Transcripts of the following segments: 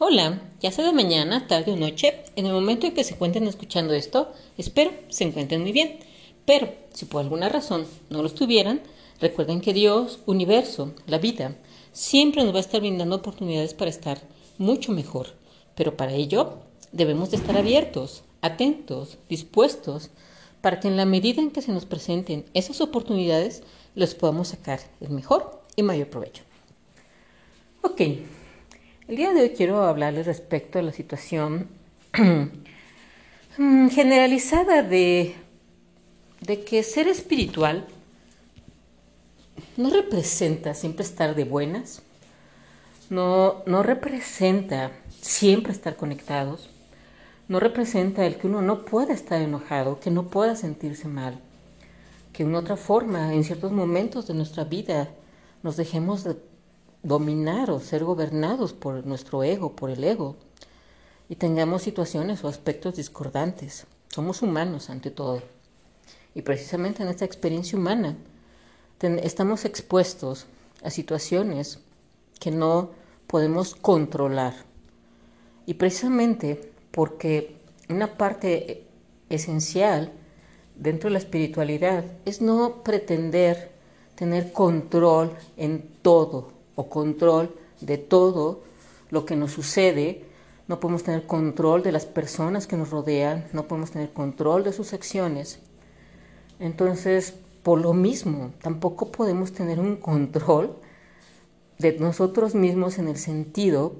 Hola, ya sea de mañana, tarde o noche, en el momento en que se encuentren escuchando esto, espero se encuentren muy bien. Pero si por alguna razón no lo estuvieran, recuerden que Dios, universo, la vida, siempre nos va a estar brindando oportunidades para estar mucho mejor. Pero para ello debemos de estar abiertos, atentos, dispuestos, para que en la medida en que se nos presenten esas oportunidades, les podamos sacar el mejor y mayor provecho. Ok, el día de hoy quiero hablarles respecto a la situación generalizada de, de que ser espiritual no representa siempre estar de buenas, no, no representa siempre estar conectados, no representa el que uno no pueda estar enojado, que no pueda sentirse mal, que en otra forma, en ciertos momentos de nuestra vida, nos dejemos de dominar o ser gobernados por nuestro ego, por el ego, y tengamos situaciones o aspectos discordantes. Somos humanos ante todo. Y precisamente en esta experiencia humana estamos expuestos a situaciones que no podemos controlar. Y precisamente porque una parte esencial dentro de la espiritualidad es no pretender tener control en todo o control de todo lo que nos sucede, no podemos tener control de las personas que nos rodean, no podemos tener control de sus acciones. Entonces, por lo mismo, tampoco podemos tener un control de nosotros mismos en el sentido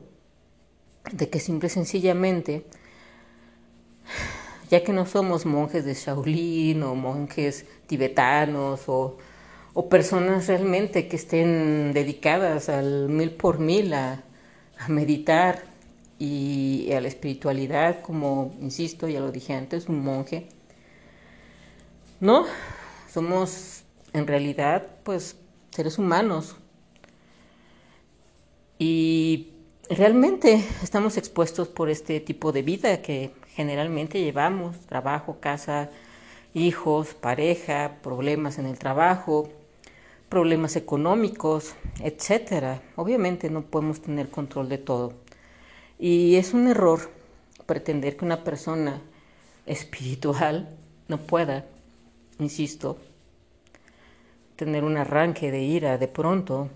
de que simple y sencillamente, ya que no somos monjes de Shaolin o monjes tibetanos o o personas realmente que estén dedicadas al mil por mil a, meditar y a la espiritualidad, como, insisto, ya lo dije antes, un monje. No, somos en realidad pues seres humanos y realmente estamos expuestos por este tipo de vida que generalmente llevamos, trabajo, casa, hijos, pareja, problemas en el trabajo, problemas económicos, etcétera. Obviamente no podemos tener control de todo. Y es un error pretender que una persona espiritual no pueda, insisto, tener un arranque de ira de pronto,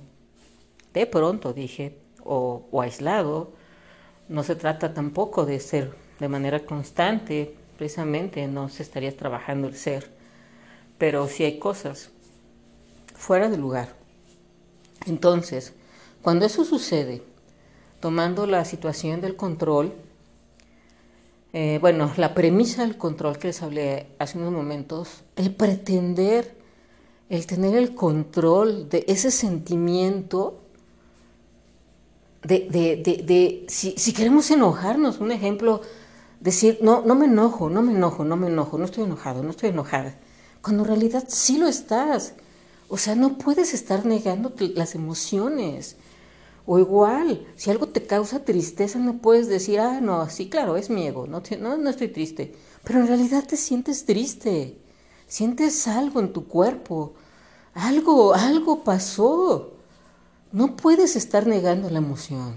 de pronto dije, o, aislado. No se trata tampoco de ser de manera constante, precisamente no se estaría trabajando el ser, pero sí hay cosas fuera de lugar. Entonces, cuando eso sucede, tomando la situación del control, eh, bueno, la premisa del control que les hablé hace unos momentos, el pretender, el tener el control de ese sentimiento, de, de, de, si, si, queremos enojarnos, un ejemplo, decir, no, no me enojo, no me enojo, no me enojo, no estoy enojado, no estoy enojada, cuando en realidad sí lo estás. O sea, no puedes estar negando las emociones. O igual, si algo te causa tristeza, no puedes decir, ah, no, sí, claro, es mi ego, no, no, estoy triste. Pero en realidad te sientes triste, sientes algo en tu cuerpo, algo, algo pasó. No puedes estar negando la emoción.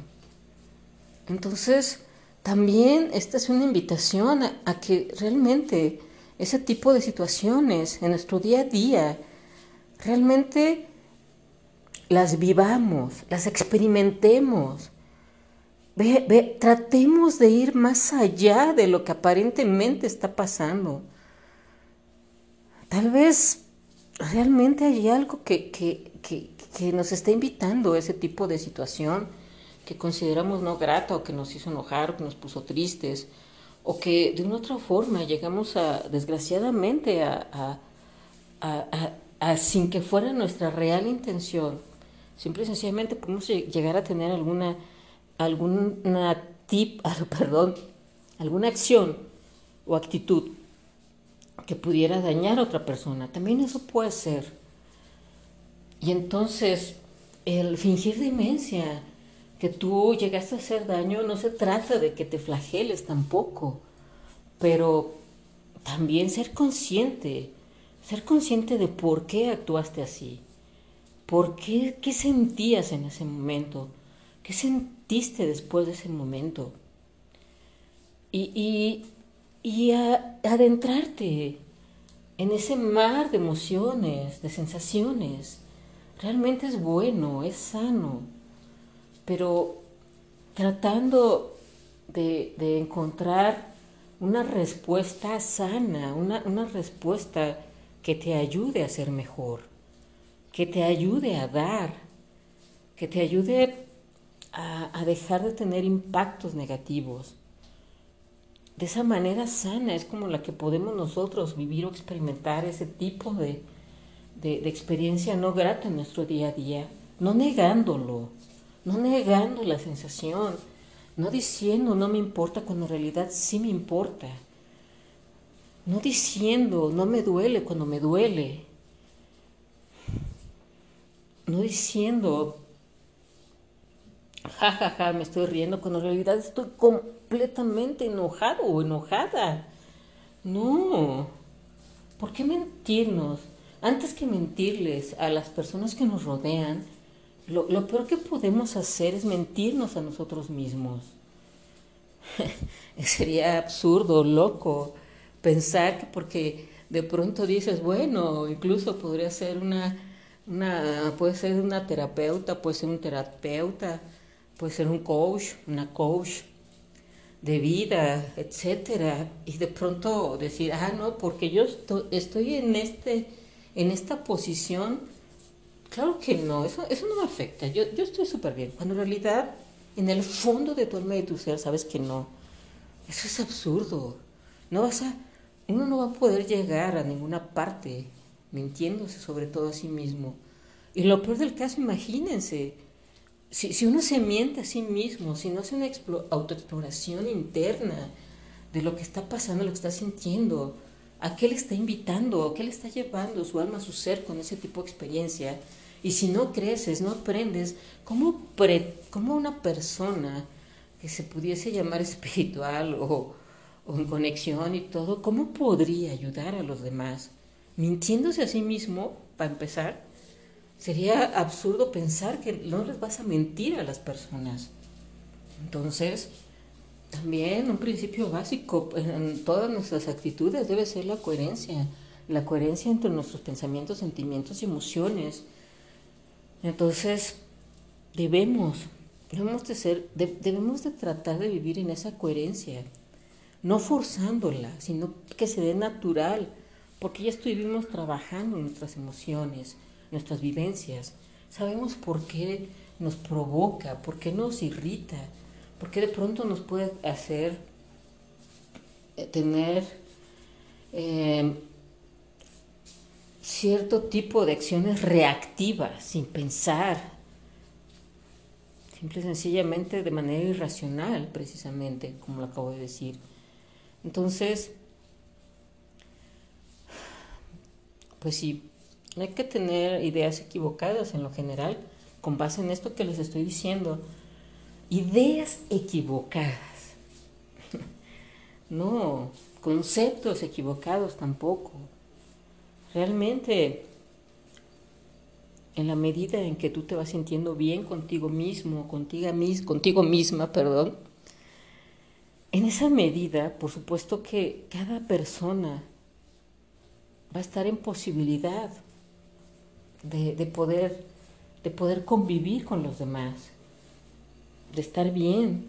Entonces, también esta es una invitación a que realmente ese tipo de situaciones en nuestro día a día, realmente las vivamos, las experimentemos. tratemos de ir más allá de lo que aparentemente está pasando. Tal vez realmente hay algo que, que, que, nos está invitando a ese tipo de situación que consideramos no grata o que nos hizo enojar o que nos puso tristes o que de una otra forma llegamos a, desgraciadamente, a sin que fuera nuestra real intención, simple y sencillamente podemos llegar a tener alguna, alguna tip, perdón, alguna acción o actitud que pudiera dañar a otra persona. También eso puede ser. Y entonces, el fingir demencia, que tú llegaste a hacer daño, no se trata de que te flageles tampoco, pero también ser consciente ser consciente de por qué actuaste así, por qué, qué sentías en ese momento, ¿Qué sentiste después de ese momento? Y, y, adentrarte en ese mar de emociones, de sensaciones. Realmente es bueno, es sano, pero tratando de, de encontrar una respuesta sana, una, una respuesta que te ayude a ser mejor, que te ayude a dar, que te ayude a, dejar de tener impactos negativos. De esa manera sana es como la que podemos nosotros vivir o experimentar ese tipo de, de, experiencia no grata en nuestro día a día, no negándolo, no negando la sensación, no diciendo no me importa cuando en realidad sí me importa no diciendo, no me duele cuando me duele. No diciendo, jajaja, ja, ja, me estoy riendo cuando en realidad estoy completamente enojado o enojada. No. ¿Por qué mentirnos? Antes que mentirles a las personas que nos rodean, lo, lo peor que podemos hacer es mentirnos a nosotros mismos. Sería absurdo, loco pensar que porque de pronto dices, bueno, incluso podría ser una, una, puede ser una terapeuta, puede ser un terapeuta, puede ser un coach, una coach de vida, etcétera, y de pronto decir, ah, no, porque yo estoy, en este, en esta posición, claro que no, eso, eso no me afecta, yo, yo estoy súper bien, cuando en realidad, en el fondo de tu alma y de tu ser, sabes que no, eso es absurdo, no vas a, uno no va a poder llegar a ninguna parte mintiéndose sobre todo a sí mismo. Y lo peor del caso, imagínense, si, si uno se miente a sí mismo, si no hace una autoexploración interna de lo que está pasando, lo que está sintiendo, a qué le está invitando, a qué le está llevando su alma, su ser con ese tipo de experiencia, y si no creces, no aprendes, ¿cómo, pre, cómo una persona que se pudiese llamar espiritual o, en conexión y todo, ¿cómo podría ayudar a los demás? Mintiéndose a sí mismo, para empezar, sería absurdo pensar que no les vas a mentir a las personas. Entonces, también un principio básico en todas nuestras actitudes debe ser la coherencia, la coherencia entre nuestros pensamientos, sentimientos y emociones. Entonces, debemos, debemos de ser, debemos de tratar de vivir en esa coherencia no forzándola, sino que se dé natural, porque ya estuvimos trabajando nuestras emociones, nuestras vivencias. Sabemos por qué nos provoca, por qué nos irrita, por qué de pronto nos puede hacer eh, tener eh, cierto tipo de acciones reactivas, sin pensar, simple y sencillamente de manera irracional, precisamente, como lo acabo de decir. Entonces, pues sí, hay que tener ideas equivocadas en lo general, con base en esto que les estoy diciendo. Ideas equivocadas. No, conceptos equivocados tampoco. Realmente, en la medida en que tú te vas sintiendo bien contigo mismo, contigo, contigo misma, perdón, en esa medida, por supuesto que cada persona va a estar en posibilidad de, poder, de poder convivir con los demás, de estar bien,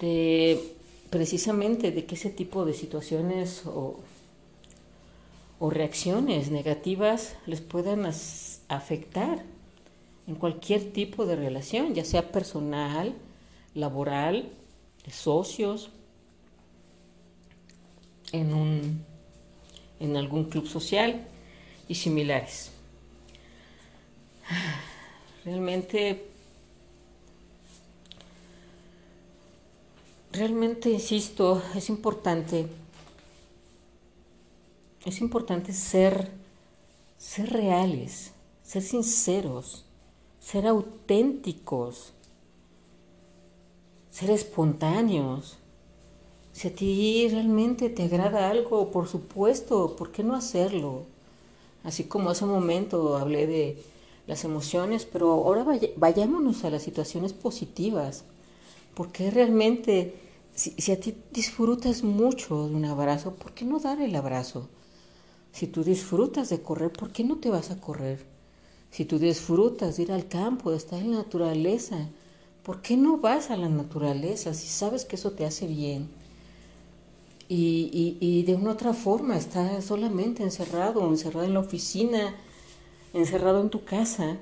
de precisamente de que ese tipo de situaciones o, o reacciones negativas les puedan afectar en cualquier tipo de relación, ya sea personal, laboral, de socios, en, un, en algún club social y similares. Realmente, realmente, insisto, es importante, es importante ser, ser reales, ser sinceros, ser auténticos ser espontáneos. Si a ti realmente te agrada algo, por supuesto, ¿por qué no hacerlo? Así como hace un momento hablé de, las emociones, pero ahora vayámonos a las situaciones positivas, porque realmente, si, a ti disfrutas mucho de un abrazo, ¿por qué no dar el abrazo? Si tú disfrutas de correr, ¿por qué no te vas a correr? Si tú disfrutas de ir al campo, de estar en la naturaleza, ¿por qué no vas a la naturaleza si sabes que eso te hace bien? Y, de una otra forma, estar solamente encerrado, encerrado en la oficina, encerrado en tu casa,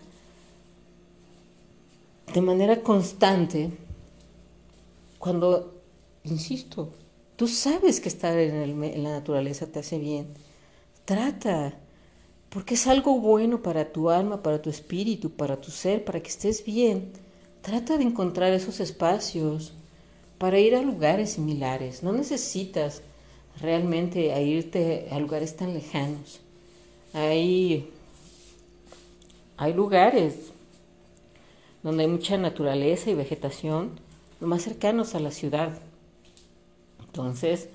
de manera constante, cuando, insisto, tú sabes que estar en, en la naturaleza te hace bien, trata, porque es algo bueno para tu alma, para tu espíritu, para tu ser, para que estés bien. Trata de encontrar esos espacios para ir a lugares similares. No necesitas realmente irte a lugares tan lejanos. Hay, hay lugares donde hay mucha naturaleza y vegetación, más cercanos a la ciudad. Entonces,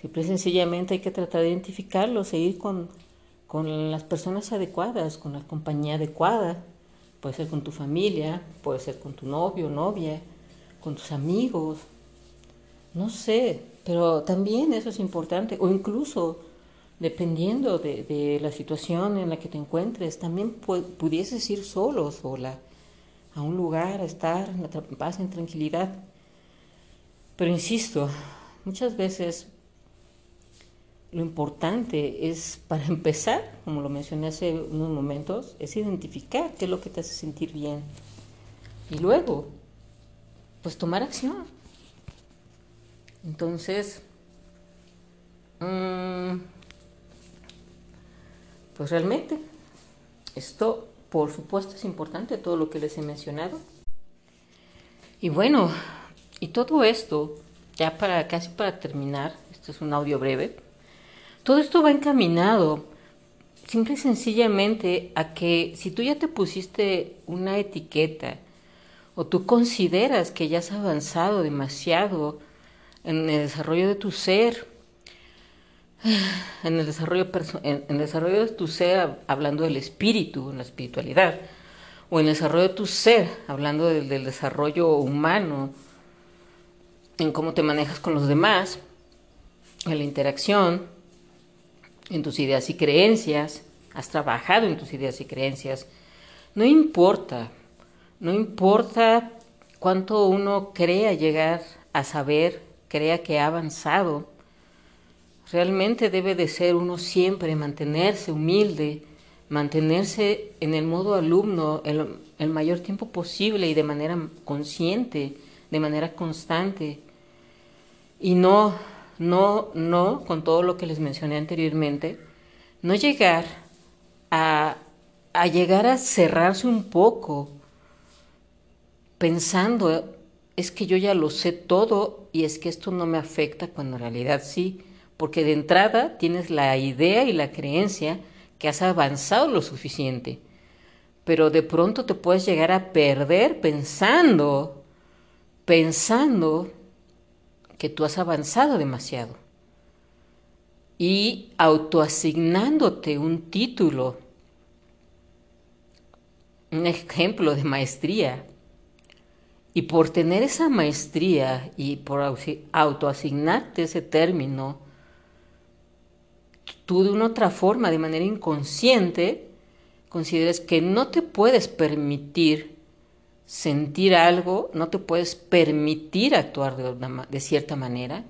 simple y sencillamente hay que tratar de identificarlos e ir con, con las personas adecuadas, con la compañía adecuada. Puede ser con tu familia, puede ser con tu novio, novia, con tus amigos, no sé, pero también eso es importante, o incluso dependiendo de, la situación en la que te encuentres, también pudieses ir solo, sola, a un lugar, a estar en paz, en tranquilidad. Pero insisto, muchas veces lo importante es, para empezar, como lo mencioné hace unos momentos, es identificar qué es lo que te hace sentir bien. Y luego, pues tomar acción. Entonces, mm, pues realmente, esto por supuesto es importante, todo lo que les he mencionado. Y bueno, y todo esto, ya para casi para terminar, esto es un audio breve, todo esto va encaminado simple y sencillamente a que si tú ya te pusiste una etiqueta o tú consideras que ya has avanzado demasiado, en el desarrollo de tu ser, en el desarrollo, en desarrollo de tu ser, hablando del espíritu, en la espiritualidad, o en el desarrollo de tu ser, hablando del desarrollo humano, en cómo te manejas con los demás, en la interacción, en tus ideas y creencias, has trabajado en tus ideas y creencias, no importa, no importa cuánto uno crea llegar a saber crea que ha avanzado. Realmente debe de ser uno siempre mantenerse humilde, mantenerse en el modo alumno el, mayor tiempo posible y de manera consciente, de manera constante. Y no, no, no, con todo lo que les mencioné anteriormente, no llegar a, a llegar a cerrarse un poco pensando es que yo ya lo sé todo y es que esto no me afecta cuando en realidad sí, porque de entrada tienes la idea y la creencia que has avanzado lo suficiente, pero de pronto te puedes llegar a perder pensando, pensando que tú has avanzado demasiado. Y autoasignándote un título, un ejemplo de maestría. Y por tener esa maestría y por autoasignarte ese término, tú de una otra forma, de manera inconsciente, consideras que no te puedes permitir sentir algo, no te puedes permitir actuar de, cierta manera,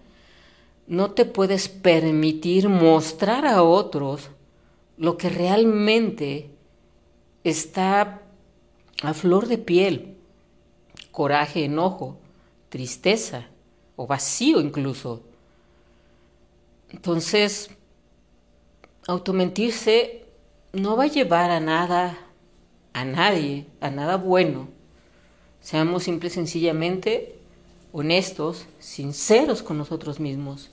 no te puedes permitir mostrar a otros lo que realmente está a flor de piel coraje, enojo, tristeza o vacío incluso. Entonces, automentirse no va a llevar a nada, a nadie, a nada bueno. Seamos simple y sencillamente honestos, sinceros con nosotros mismos.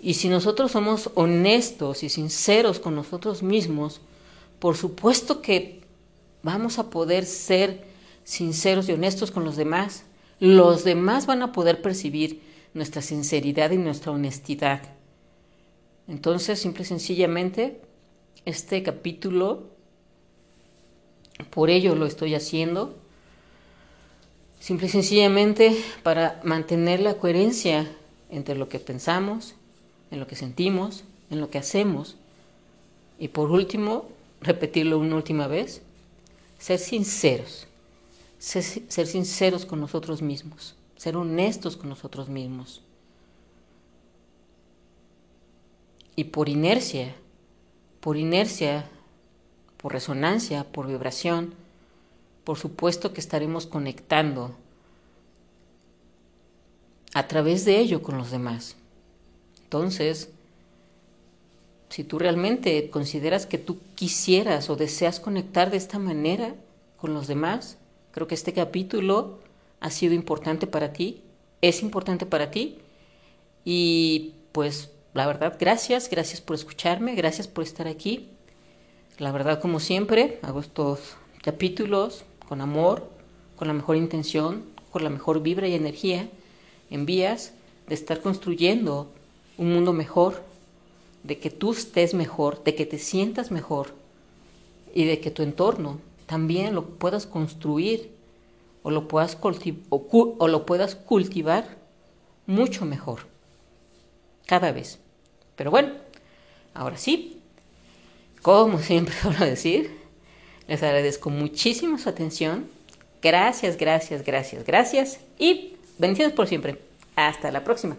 Y si nosotros somos honestos y sinceros con nosotros mismos, por supuesto que vamos a poder ser sinceros y honestos con los demás, los demás van a poder percibir nuestra sinceridad y nuestra honestidad. Entonces, simple y sencillamente, este capítulo Por ello lo estoy haciendo. Simple y sencillamente para mantener la coherencia entre lo que pensamos, en lo que sentimos, en lo que hacemos. Y por último, repetirlo una última vez, ser sinceros, ser, ser, sinceros con nosotros mismos, ser honestos con nosotros mismos. Y por inercia, por inercia, por resonancia, por vibración, por supuesto que estaremos conectando a través de ello con los demás. Entonces, si tú realmente consideras que tú quisieras o deseas conectar de esta manera con los demás, creo que este capítulo ha sido importante para ti, es importante para ti y pues la verdad, gracias, gracias por escucharme, gracias por estar aquí. La verdad, como siempre, hago estos capítulos con amor, con la mejor intención, con la mejor vibra y energía, en vías de estar construyendo un mundo mejor, de que tú estés mejor, de que te sientas mejor y de que tu entorno también lo puedas construir o lo puedas, o, lo puedas cultivar mucho mejor, cada vez. Pero bueno, ahora sí, como siempre suelo decir, les agradezco muchísimo su atención. Gracias, gracias, gracias, gracias y bendiciones por siempre. Hasta la próxima.